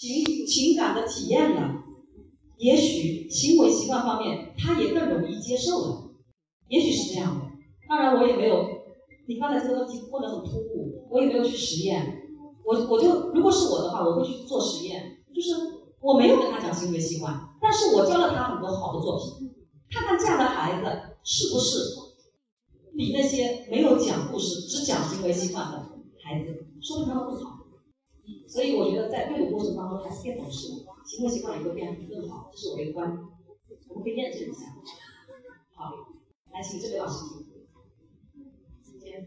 情情感的体验了，也许行为习惯方面他也更容易接受了，也许是这样的。当然我也没有，你刚才这个问题问的很突兀，我也没有去实验。我我就如果是我的话，我会去做实验，就是我没有跟他讲行为习惯，但是我教了他很多好的作品，看看这样的孩子是不是比那些没有讲故事只讲行为习惯的孩子，说明他们不好。所以我觉得在阅读过程当中，还是变懂事，行为习惯也会变得更好，这是我的一个观点，我们可以验证一下。好，来请这位老师。时间。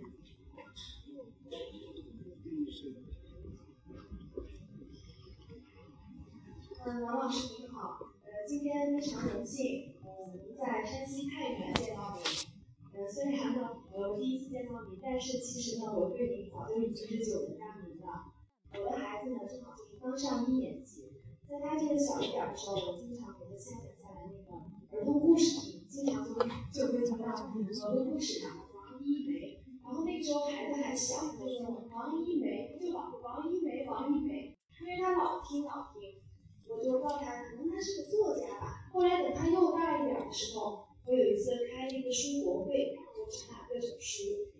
嗯，王老师您好，呃，今天非常荣幸，呃，能在山西太原见到您。呃，虽然呢，呃，我第一次见到您，但是其实呢，我对你早就已经是久闻大名我的孩子呢，正好就是刚上一年级，在他这个小一点的时候，我经常给他下载下来那个儿童故事，经常就就会听到儿童故事上王一梅，然后那时候孩子还小，就说王一梅，就老王一梅，王一梅，因为他老听老听，我就告诉他，可能他是个作家吧。后来等他又大一点的时候，我有一次开那个书博会，然后展览各种书。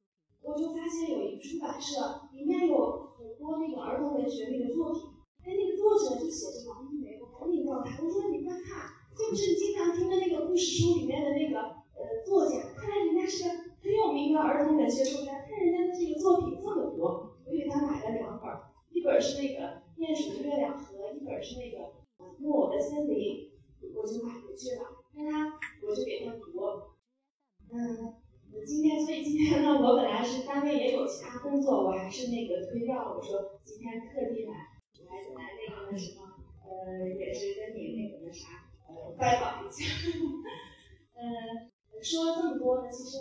我就发现有一个出版社，里面有很多那个儿童文学那个作品，哎，那个作者就写着王一梅，我赶紧告诉他，我说你快看，这不是你经常听的那个故事书里面的那个呃作家，看来人家是很有名的儿童文学作，家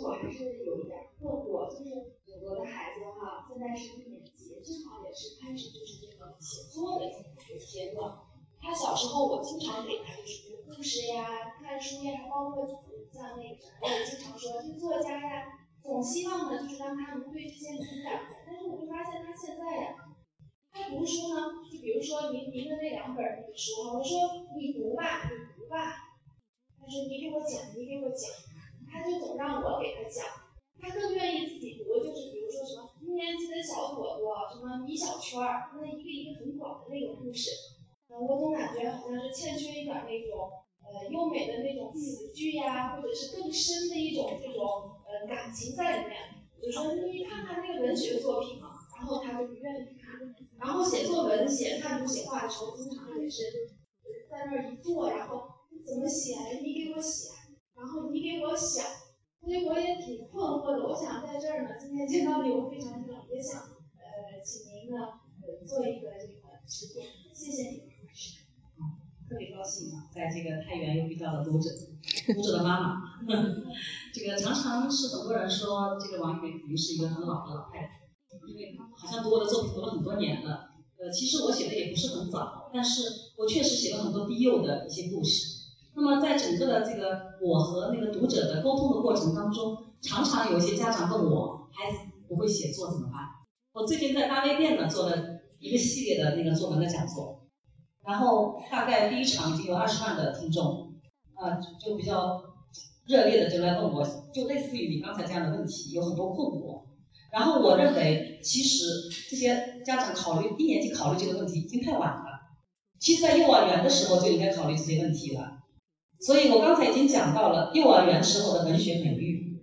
我还是有一点困惑，就是我的孩子哈，现在是一年级，正好也是开始就是这个写作的这么一个阶段。他小时候，我经常给他就是读故事呀、看书呀，包括像那个，我也经常说，这作家呀，总希望呢，就是让他能对这些敏感。但是我就发现他现在呀，他读书呢，就比如说您您的那两本那个书哈，我说你读吧，你读吧。他说你给我讲，你给我讲，他就总让我给他讲，他更愿意自己读，就是比如说什么一年级的小朵朵，什么米小圈儿，那一个一个很广的那种故事。我总感觉好像是欠缺一点那种呃优美的那种词句呀，或者是更深的一种这种呃感情在里面。就说你看看那个文学作品嘛，然后他就不愿意看。然后写作文、写看图、写画的时候，经常也是在那儿一坐，然后怎么写？你给我写，然后你给我想。所以我也挺困惑的。我想在这儿呢，今天见到你，我非常非常也想呃，请您呢呃做一个这个指点。谢谢你。特别高兴啊，在这个太原又遇到了读者，读者的妈妈。这个常常是很多人说，这个王玉梅肯定是一个很老的老太太，因为好像读我的作品读了很多年了。呃，其实我写的也不是很早，但是我确实写了很多低幼的一些故事。那么在整个的这个我和那个读者的沟通的过程当中，常常有一些家长问我，孩子不会写作怎么办？我最近在大微店呢做了一个系列的那个作文的讲座。然后大概第一场已经有二十万的听众，啊，就比较热烈的就来问我，就类似于你刚才这样的问题，有很多困惑。然后我认为，其实这些家长考虑一年级考虑这个问题已经太晚了，其实在幼儿园的时候就应该考虑这些问题了。所以我刚才已经讲到了幼儿园时候的文学美育，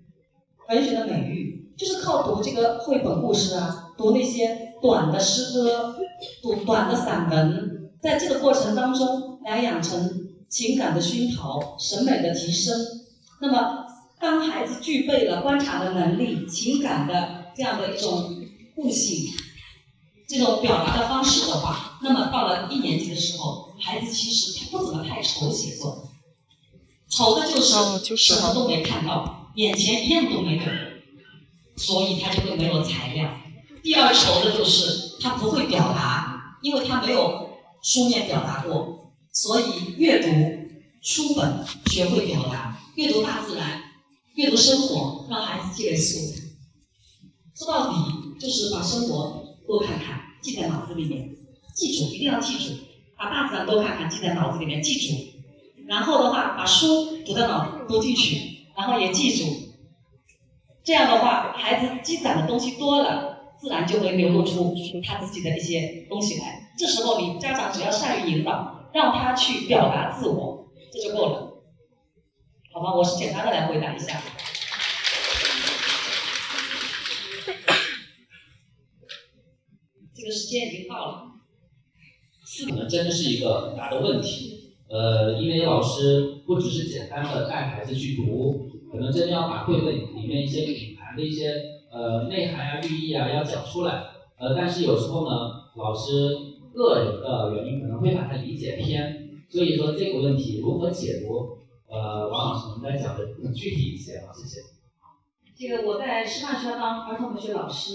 文学的美育就是靠读这个绘本故事啊，读那些短的诗歌，读短的散文。在这个过程当中，来养成情感的熏陶、审美的提升。那么，当孩子具备了观察的能力、情感的这样的一种悟性、这种表达的方式的话，那么到了一年级的时候，孩子其实他不怎么太愁写作，愁的就是什么都没看到，眼前一样都没有，所以他就会没有材料。第二愁的就是他不会表达，因为他没有。书面表达过，所以阅读书本，学会表达，阅读大自然，阅读生活，让孩子积累素材。说到底，就是把生活多看看，记在脑子里面，记住，一定要记住，把大自然多看看，记在脑子里面记住。然后的话，把书读到脑子读进去，然后也记住。这样的话，孩子积攒的东西多了，自然就会流露出他自己的一些东西来。这时候，你家长只要善于引导，让他去表达自我，这就够了。好吧，我是简单的来回答一下。这个时间已经到了。四可能真的是一个很大的问题。呃，因为老师不只是简单的带孩子去读，可能真的要把绘本里面一些隐含的一些呃内涵啊、寓意啊要讲出来。呃，但是有时候呢，老师个人的原因可能会把它理解偏。所以说这个问题如何解读？呃，王老师能再讲的更具体一些啊？谢谢。这个我在师范学校当儿童文学老师，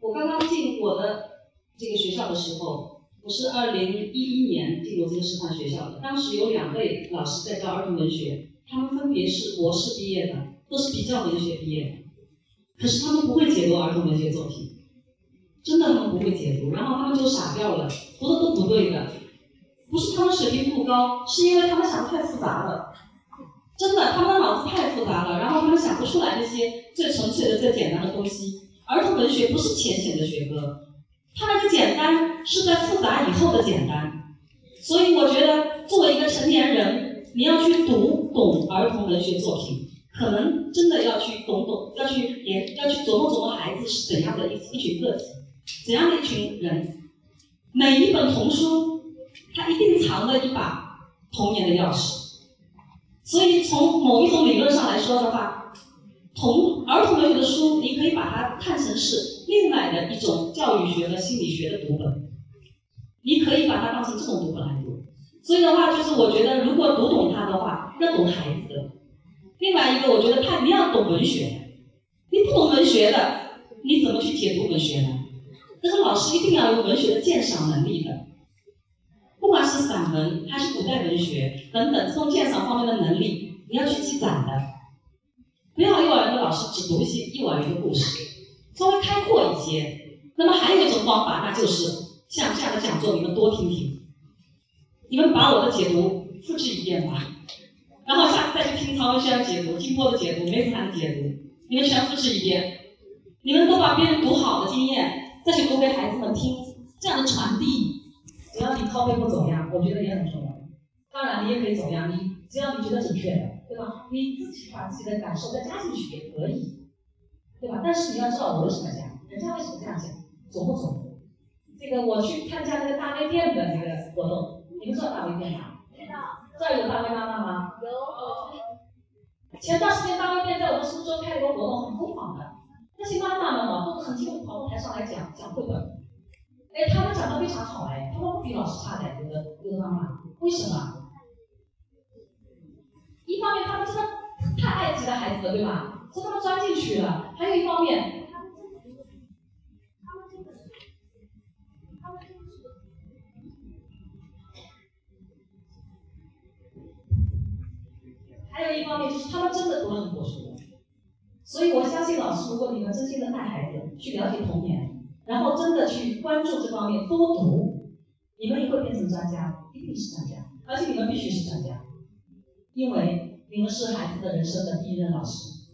我刚刚进我的这个学校的时候。我是二零一一年进入这个师范学校的，当时有两位老师在教儿童文学，他们分别是博士毕业的，都是比较文学毕业的，可是他们不会解读儿童文学作品，真的他们不会解读，然后他们就傻掉了，读的都不对的，不是他们水平不高，是因为他们想的太复杂了，真的，他们的脑子太复杂了，然后他们想不出来那些最纯粹的、最简单的东西。儿童文学不是浅显的学科。它那个简单是在复杂以后的简单，所以我觉得作为一个成年人，你要去读懂儿童文学作品，可能真的要去懂懂，要去研，要去琢磨琢磨孩子是怎样的一一群个体，怎样的一群人。每一本童书，它一定藏着一把童年的钥匙。所以从某一种理论上来说的话，童儿童文学的书，你可以把它看成是。另外的一种教育学和心理学的读本，你可以把它当成这种读本来读。所以的话，就是我觉得，如果读懂它的话，要懂孩子的。另外一个，我觉得他你要懂文学，你不懂文学的，你怎么去解读文学呢？但是老师一定要有文学的鉴赏能力的，不管是散文还是古代文学等等，这种鉴赏方面的能力，你要去积攒的。不要幼儿园的老师只读一些幼儿园的故事。稍微开阔一些，那么还有一种方法，那就是像这样的讲座，你们多听听，你们把我的解读复制一遍吧，然后下次再去听曹文轩的解读、金波的解读、梅子涵的解读，你们全复制一遍，你们都把别人读好的经验再去读给孩子们听，这样的传递，只要你靠背不走样，我觉得也很重要。当然，你也可以走样，你只要你觉得准确的，对吧？你自己把自己的感受再加进去也可以。对吧？但是你要知道我为什么讲，人家为什么这样讲，懂不懂？这个我去参加那个大微店的那个活动，你们知道大微店吗？知道。这儿有大微妈妈吗？有。前段时间大微店在我们苏州开了个活动，很疯狂的，那些妈妈们嘛，都很激动跑到台上来讲讲绘本。哎，他们讲的非常好哎，他们不比老师差的，有的有的妈妈，为什么？一方面他们真的太爱自己的孩子了，对吧？是他们钻进去了，还有一方面，还有一方面就是他们真的读了很多书，所以我相信老师，如果你们真心的带孩子去了解童年，然后真的去关注这方面，多读，你们也会变成专家，一定是专家，而且你们必须是专家，因为你们是孩子的人生的第一任老师。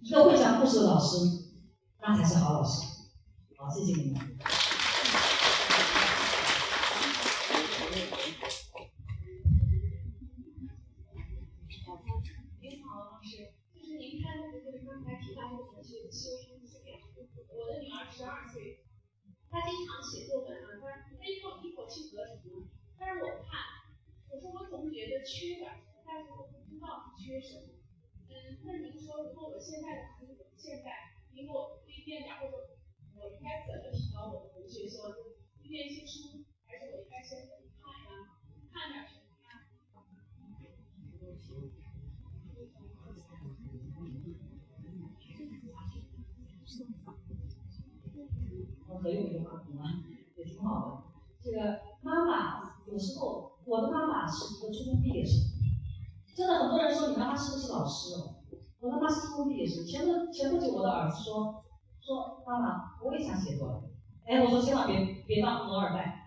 一个会讲故事的老师，那才是好老师。好，谢谢你们。他经常写作文啊，他他一口一口气得什么，但是我看，我说我总觉得缺点什么，但是我不知道缺什么。嗯那您说，如果我现在的孩子现在，您给我推荐点，或者我应该怎么提高我的文学修养？推荐一些书，还是我应该先看呀？看点什么我可以用这话筒吗？也挺好的。这个妈妈有时候，我的妈妈是一个初中毕业生，真的很多人说你妈妈是不是老师？我妈妈是初中毕业生。前不前不久，我的儿子说说妈妈，我也想写作。哎，我说千万别别当富二代。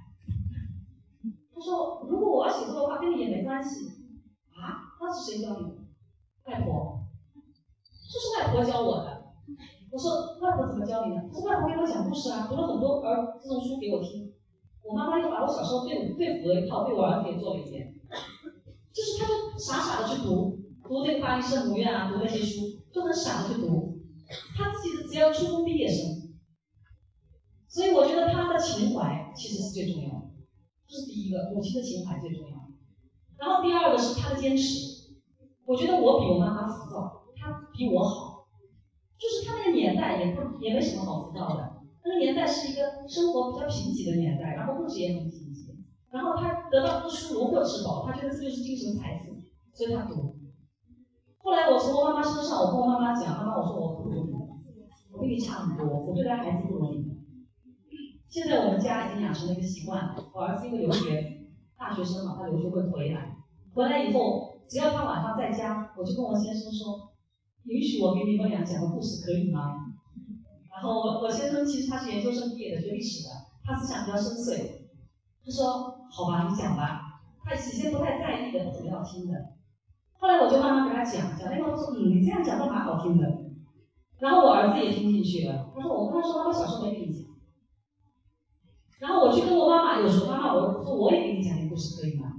说如果我要写作的话，跟你也没关系啊。那是谁教你的？外婆，这是外婆教我的。我说外婆怎么教你的？他说外婆给我讲故事啊，读了很多儿这种书给我听。我妈妈又把我小时候对对付的一套对我儿子也做了一遍，就是他就傻傻的去读，读那个巴黎圣母院啊，读那些书，就很傻的去读。他自己的只要初中毕业生，所以我觉得他的情怀其实是最重要的，这是第一个，母亲的情怀最重要。然后第二个是他的坚持，我觉得我比我妈妈浮躁，他比我好，就是他那个年代也不也没什么好浮躁的，那个年代是一个生活比较贫瘠的年代，然后物质也很贫瘠，然后他得到读书如获至宝，他觉得这就是精神财富，所以他读。后来我从我妈妈身上，我跟我妈妈讲，妈妈我说我不如你，我比你差很多，我对待孩子不容易。现在我们家已经养成了一个习惯，我儿子因为留学，大学生嘛，他留学会回来，回来以后只要他晚上在家，我就跟我先生说，允许我给你们俩讲个故事可以吗？然后我我先生其实他是研究生毕业的，学历史的，他思想比较深邃，他说好吧，你讲吧，他起先不太在意的，不怎么要听的。后来我就慢慢给他讲，讲那个说，嗯，你这样讲倒蛮好听的。然后我儿子也听进去了，他说我跟他说，妈妈小时候没给你讲。然后我去跟我妈妈，有时候妈妈我说我也给你讲一个故事可以吗？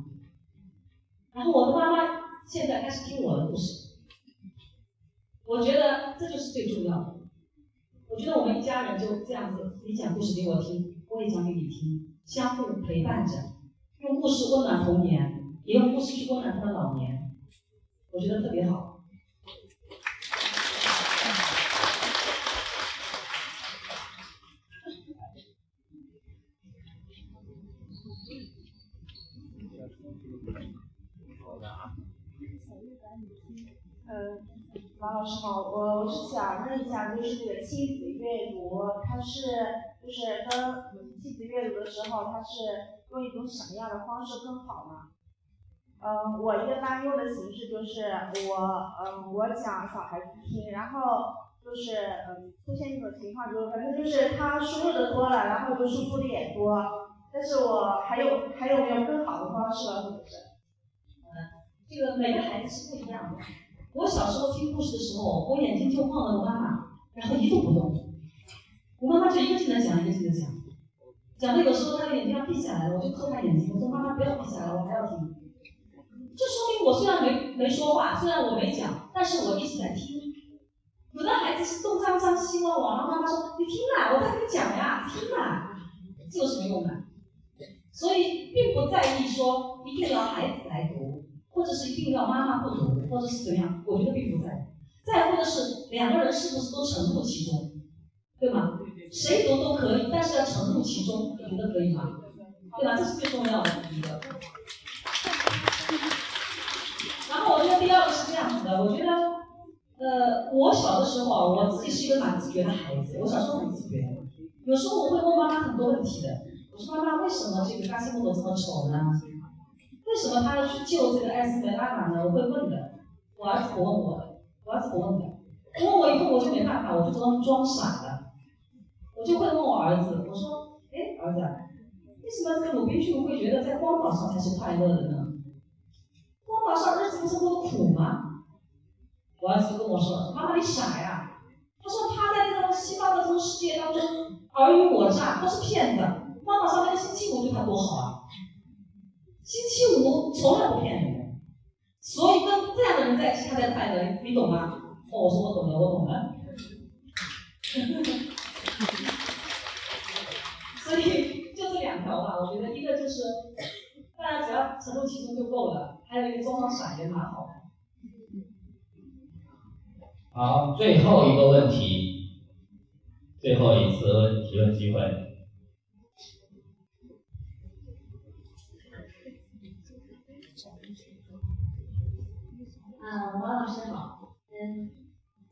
然后我的妈妈现在开始听我的故事，我觉得这就是最重要的。我觉得我们一家人就这样子，你讲故事给我听，我也讲给你听，相互陪伴着，用故事温暖童年，也用故事去温暖他的老年。我觉得特别好。王老师好，我我是想问一下，就是这个亲子阅读，它是就是跟亲子阅读的时候，它是用一种什么样的方式更好呢？嗯，我一个担忧的形式就是我，嗯，我讲小孩子听，然后就是嗯，出现一种情况，就是反正就是他输入的多了，然后就输出的也多，但是我还有还有没有更好的方式了，或者是？嗯，这个每个孩子是不一样的。我小时候听故事的时候，我眼睛就望着我妈妈，然后一动不动。我妈妈就一个劲的讲，一个劲的讲，讲的有时候她的眼睛要闭下来了，我就扣她眼睛，我说妈妈不要闭下来，我还要听。这说明我虽然没没说话，虽然我没讲，但是我一直在听。有的孩子是东张张西望望，然后妈妈说：“你听啊，我在跟你讲呀，听啊。”这有什么用呢？所以并不在意说一定要孩子来读，或者是一定要妈妈不读，或者是怎样，我觉得并不在。在乎的是两个人是不是都沉入其中，对吗？谁读都可以，但是要沉入其中，你觉得可以吗？对吧？这是最重要的一个。然后我觉得第二个是这样子的，我觉得，呃，我小的时候，我自己是一个蛮自觉的孩子，我小时候很自觉，有时候我会问妈妈很多问题的。我说妈妈，为什么这个嘎西莫多这么丑呢？为什么他要去救这个艾斯梅拉玛呢？我会问的。我儿子不问我，我儿子不问的。问我以后我就没办法，我就装装傻了。我就会问我儿子，我说，哎，儿子，为什么这个鲁滨逊会觉得在荒岛上才是快乐的呢？荒岛上日子不是过得苦吗？我儿子跟我说：“妈妈，你傻呀！”他说：“他在这个西方的这个世界当中尔虞我诈，都是骗子。荒岛上那个星期五对他多好啊！星期五从来不骗人，所以跟这样的人在一起，他才快乐。你懂吗？”哦，我说我懂了，我懂了。所以就这两条吧，我觉得一个就是。大家只要沉入其中就够了，还有一个装装傻也蛮好的。好，最后一个问题，最后一次提问机会。嗯，王老师好，嗯，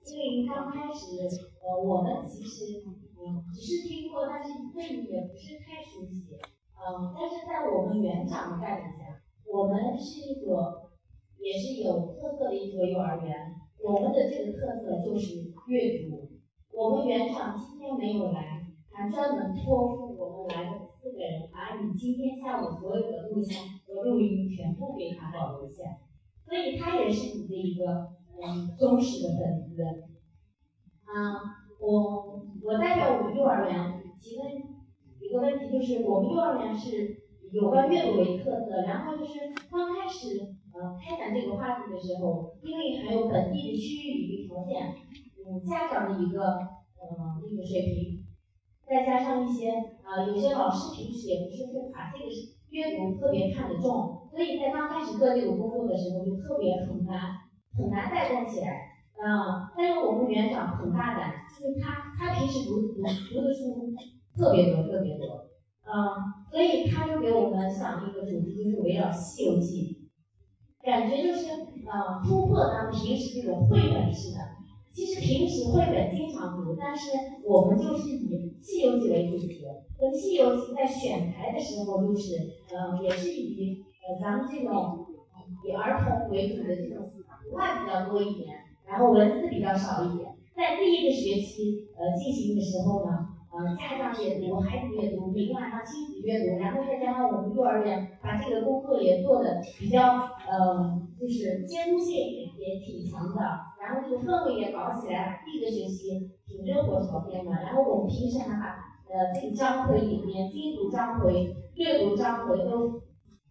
因为刚开始，呃，我们其实嗯只是听过，但是对你也不是太熟悉。嗯，但是在我们园长的带领下，我们是一所也是有特色的一所幼儿园。我们的这个特色就是阅读。我们园长今天没有来，还专门托付我们来的四个人把你今天下午所有的录像和录音全部给他保留下，所以他也是你的一个嗯忠实的粉丝。啊，我我代表我们幼儿园提问一个问题，就是我们幼儿园是有关阅读为特色，然后就是刚开始呃开展这个话题的时候，因为还有本地的区域一个条件，嗯家长的一个呃那个水平。再加上一些呃，有些老师平时也不是会把这个阅读特别看得重，所以在刚开始做这个工作的时候就特别很难很难带动起来。嗯，但是我们园长很大胆，就是他他平时读读读的书特别多特别多，嗯，所以他就给我们想一个主题，就是围绕《西游记》，感觉就是呃突破咱们平时这种绘本式的。其实平时绘本经常读，但是我们就是以《西游记》为主题。那《西游记》在选材的时候，就是呃，也是以呃咱们这种以儿童为主的这种图案比较多一点，然后文字比较少一点。在第一个学期呃进行的时候呢。呃，家长阅读，孩子阅读，每天晚上亲子阅读，然后再加上我们幼儿园把这个功课也做的比较，呃，就是监督性也也挺强的，然后这个氛围也搞起来，第一个学期挺热火朝天的。然后我们平时还把呃这个章回里面精读章回、阅读章回都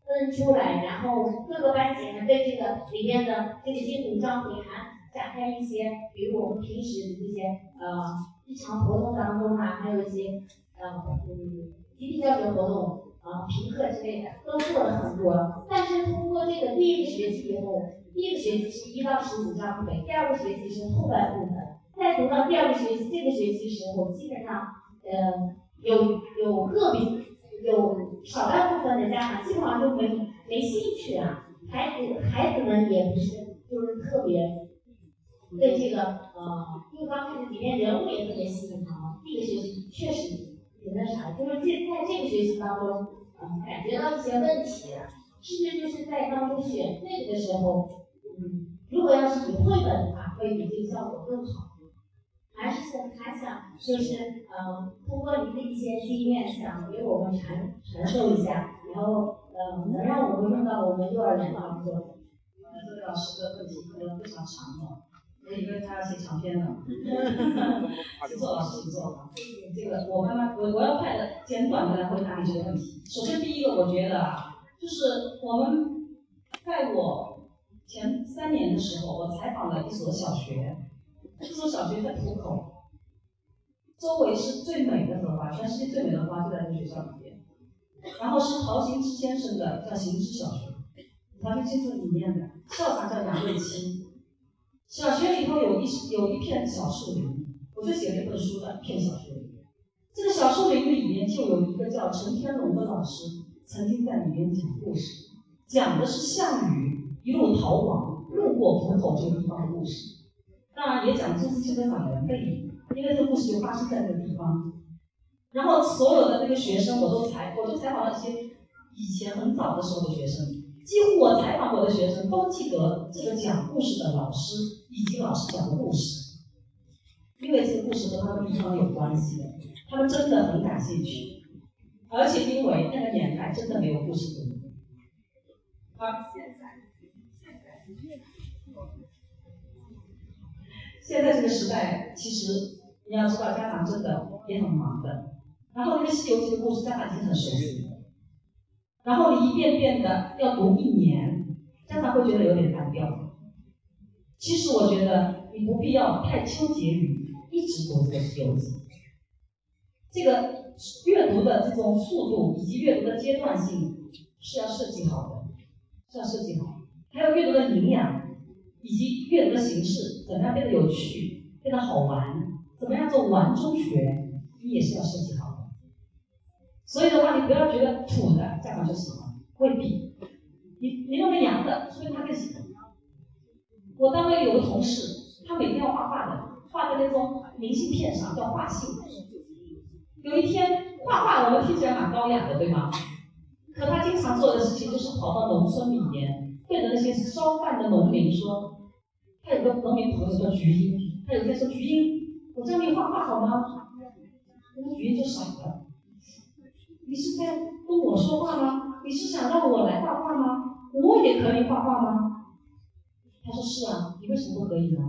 分出来，然后各个班级还对这个里面的这个精读章回还展开一些，比如我们平时的这些呃。日常活动当中啊，还有一些呃嗯集体教学活动啊评课之类的，都做了很多。但是通过这个第一个学期以后，第一个学期是一到十五章回，第二个学期是后半部分。再读到第二个学期，这个学期时候，基本上呃有有个别有少量部分的家长基本上就没没兴趣了，孩子孩子们也不是就是特别。对这个呃，因为刚开始里面人物也特别吸引他嘛。第一个学习确实挺那啥，就是这在这个学习当中，呃，感觉到一些问题，甚至就是在当中选这个的时候，嗯，如果要是以绘本的话，会比这个效果更好。还是想还想就是呃，通过您的一些经验，想给我们传传授一下，然后呃，能让我们用到我们幼儿园当中。那这个老师的问题可能非常长了。因为他要写长篇的，请坐老师，请坐。这个我慢慢，我我要快的、简短的来回答你这个问题。首先，第一个，我觉得啊，就是我们在我前三年的时候，我采访了一所小学，这所小学在浦口，周围是最美的荷花，全世界最美的花就在这个学校里面。然后是陶行知先生的，叫行知小学，陶行知是里面的校长叫杨瑞清。小学里头有一有一片小树林，我就写了一本书的片小树林。这个小树林里面就有一个叫陈天龙的老师，曾经在里面讲故事，讲的是项羽一路逃亡，路过浦口这个地方的故事。当然也讲朱自清的散文背影，因为这个故事就发生在这个地方。然后所有的那个学生，我都采，我都采访了一些以前很早的时候的学生。几乎我采访过的学生都记得这个讲故事的老师以及老师讲的故事，因为这个故事和他们地方有关系的，他们真的很感兴趣，而且因为那个年代真的没有故事读。好，现在这个时代，其实你要知道，家长真的也很忙的，然后那个《西游记》的故事，家长已经很熟悉。然后你一遍遍的要读一年，家长会觉得有点单调。其实我觉得你不必要太纠结于一直读这个《西游记》，这个阅读的这种速度以及阅读的阶段性是要设计好的，是要设计好。还有阅读的营养以及阅读的形式，怎么样变得有趣、变得好玩，怎么样做玩中学，你也是要设计好的。所以的话，你不要觉得土的家长就喜欢，未必。你你认为洋的，说明他更喜欢。我单位有个同事，他每天要画画的，画在那种明信片上，叫画信。有一天画画，我们听起来蛮高雅的，对吗？可他经常做的事情就是跑到农村里面，对着那些烧饭的农民说：“他有个农民朋友叫菊英，他有一天说菊英，我教你画画好吗？”那菊英就傻了。你是在跟我说话吗？你是想让我来画画吗？我也可以画画吗？说是啊，你为什么不可以呢？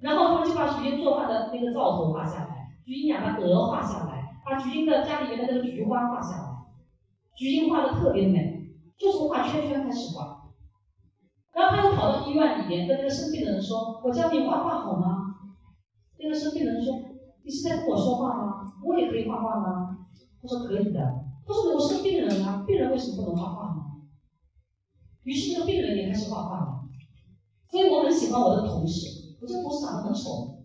然后他们就把徐英做饭的那个灶头画下来，徐英养的鹅画下来，把徐英的家里面的那个菊花画下来，徐英画的特别美，就从画圈圈开始画。然后他又跑到医院里面跟那个生病的人说：“我教你画画好吗？”那个生病的人说：“你是在跟我说话吗？我也可以画画吗？”他说：“可以的。”他说：“我是病人啊，病人为什么不能画画呢？”于是那个病人也开始画画了。所以我很喜欢我的同事，我这同事长得很丑，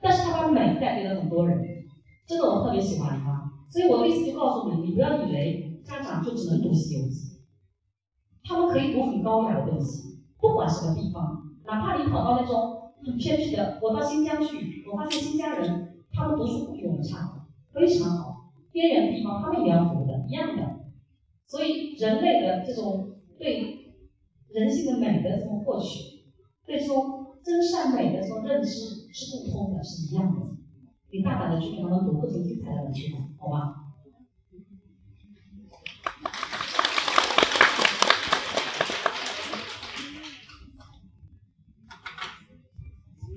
但是他把美带给了很多人，真的我特别喜欢他。所以我的意思就告诉你，你不要以为家长就只能读《西游记》，他们可以读很高雅的东西，不管什么地方，哪怕你跑到那种很偏僻的，我到新疆去，我发现新疆人他们读书不比我们差，非常好，边远地方他们也要读的，一样的。所以人类的这种对。人性的美的这么获取，所以说真善美的这种认知是共通的，是一样的。你大胆的去给他们读各种精彩的文学，好吗？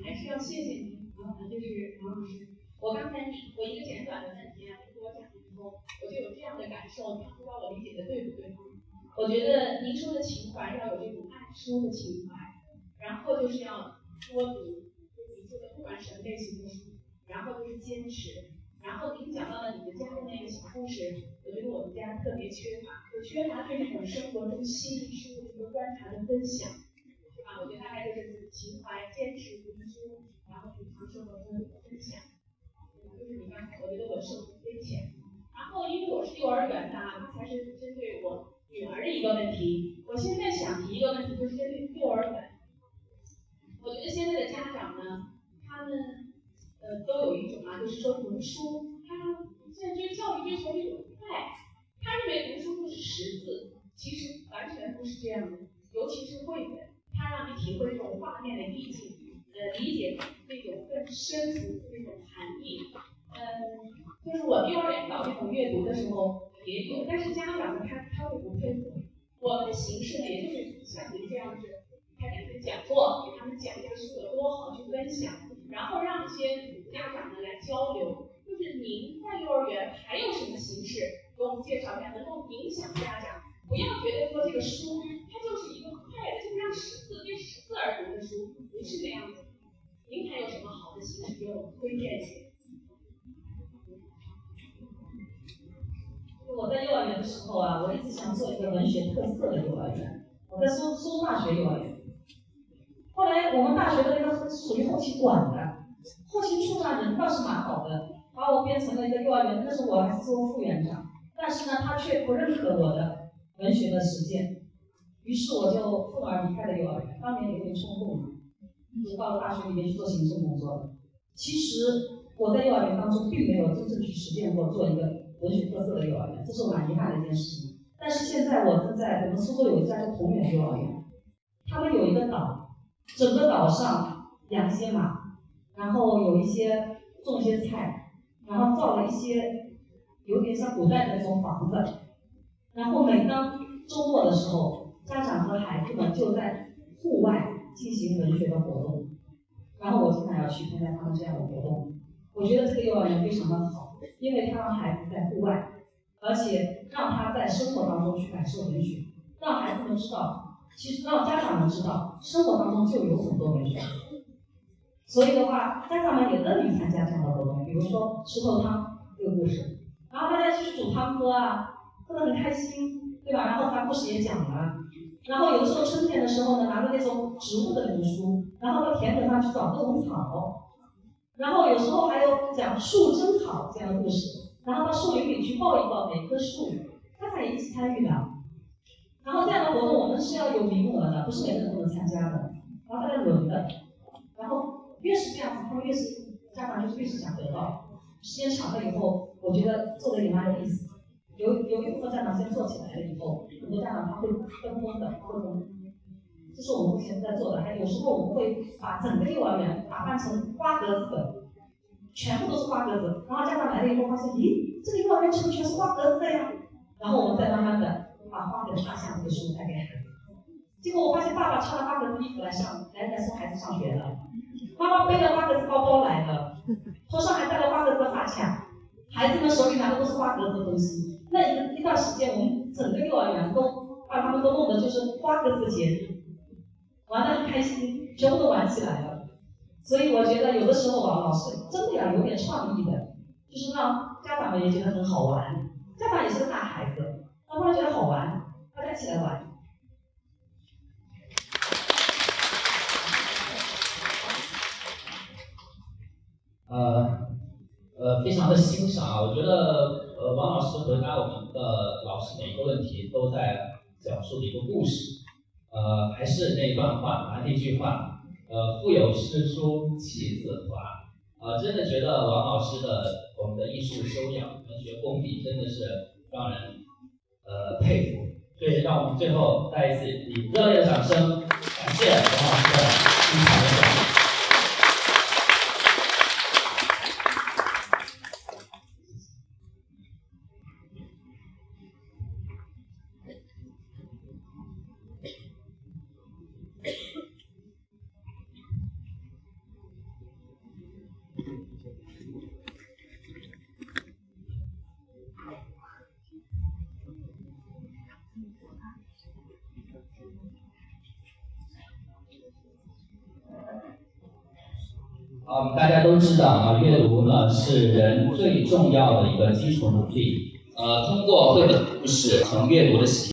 还是要谢谢您，然后就是王老师。我刚才我一个简短的问题啊，听我讲的时候，我就有这样的感受，不知道我理解的对不对？我觉得您说的情怀要有这种爱书的情怀，然后就是要多读，就您说的不管什么类型的书，然后就是坚持，然后您讲到了你们家的那个小故事，我觉得我们家特别缺乏，就缺乏对这种生活中细腻事物的一个观察的分享，对吧？我觉得大概就是情怀、坚持、读书，然后平常生活中的分享，就是你刚才我觉得我受益匪浅，然后因为我是幼儿园的，刚才是针对我。女儿的一个问题，我现在想提一个问题，就是针对幼儿园。我觉得现在的家长呢，他们呃都有一种啊，就是说读书，他现在追教育追求一种快，他认为读书就是识字，其实完全不是这样的。尤其是绘本，它让你体会这种画面的意境，呃，理解那种更深层次的那种含义。嗯，就是我幼儿园搞这种阅读的时候。也有，但是家长呢，他他会不配合。我们的形式呢，也就是像您这样子，开两天讲座，给他们讲这个书有多好，去分享，然后让一些家长呢来交流。就是您在幼儿园还有什么形式给我们介绍一下，能够影响家长？不要觉得说这个书它就是一个快的，就是让识字为识字而读的书，不是那样子。您还有什么好的形式给我们推荐一些？我在幼儿园的时候啊，我一直想做一个文学特色的幼儿园。我在苏苏大学幼儿园，后来我们大学的那个属于后勤管的，后勤处长人倒是蛮好的，把我变成了一个幼儿园。那时候我还是做副园长，但是呢，他却不认可我的文学的实践，于是我就愤而离开了幼儿园。当年有点冲动嘛，就到了大学里面去做行政工作。其实我在幼儿园当中并没有真正去实践过做一个。文学特色的幼儿园，这是我蛮遗憾的一件事情。但是现在我是在我们苏州有一家叫同源幼儿园，他们有一个岛，整个岛上养些马，然后有一些种些菜，然后造了一些有点像古代的那种房子，然后每当周末的时候，家长和孩子们就在户外进行文学的活动，然后我经常要去参加他们这样的活动。我觉得这个幼儿园非常的好。因为他让孩子在户外，而且让他在生活当中去感受文学，让孩子们知道，其实让家长们知道，生活当中就有很多文学。所以的话，家长们也乐于参加这样的活动，比如说石头汤这个故事，然后大家去煮汤喝啊，喝得很开心，对吧？然后把故事也讲了，然后有的时候春天的时候呢，拿着那种植物的那种书，然后到田埂上去找各种草。然后有时候还有讲树真好这样的故事，然后到树林里去抱一抱每棵树，家长也一起参与的。然后这样的活动我们是要有名额的，不是每个人都能参加的，然后大家轮的。然后越是这样子，他们越是家长就是越是想得到。时间长了以后，我觉得做的也蛮有意思。有有一部分家长先做起来了以后，很多家长他会跟风的，跟风。这是我们目前在做的，还有时候我们会把整个幼儿园打扮成花格子的，全部都是花格子，然后家长来了以后发现，咦，这个幼儿园全部全是花格子的呀。然后我们再慢慢的把花格子大箱子的书带给孩子。结果我发现爸爸穿了花格子衣服来上来来送孩子上学了，妈妈背了花格子包包来了，头上还戴了花格子的发卡，孩子们手里拿的都是花格子的东西。那一段时间，我们整个幼儿园都把他们都弄得就是花格子节日，玩的很开心，全部都玩起来了。所以我觉得有的时候啊，老师真的要有点创意的，就是让家长们也觉得很好玩。家长也是个大孩子，让他们觉得好玩，大家起来玩。呃呃，非常的欣赏啊！我觉得呃，王老师回答我们的老师每一个问题都在讲述一个故事。呃，还是那段话，那句话，呃，腹有诗书气自华。呃，真的觉得王老师的我们的艺术修养、文学功底真的是让人呃佩服。所以，让我们最后再一次以热烈的掌声感谢王老师的精彩的讲解。重要的一个基础努力。呃，通过绘本故事，和阅读的习。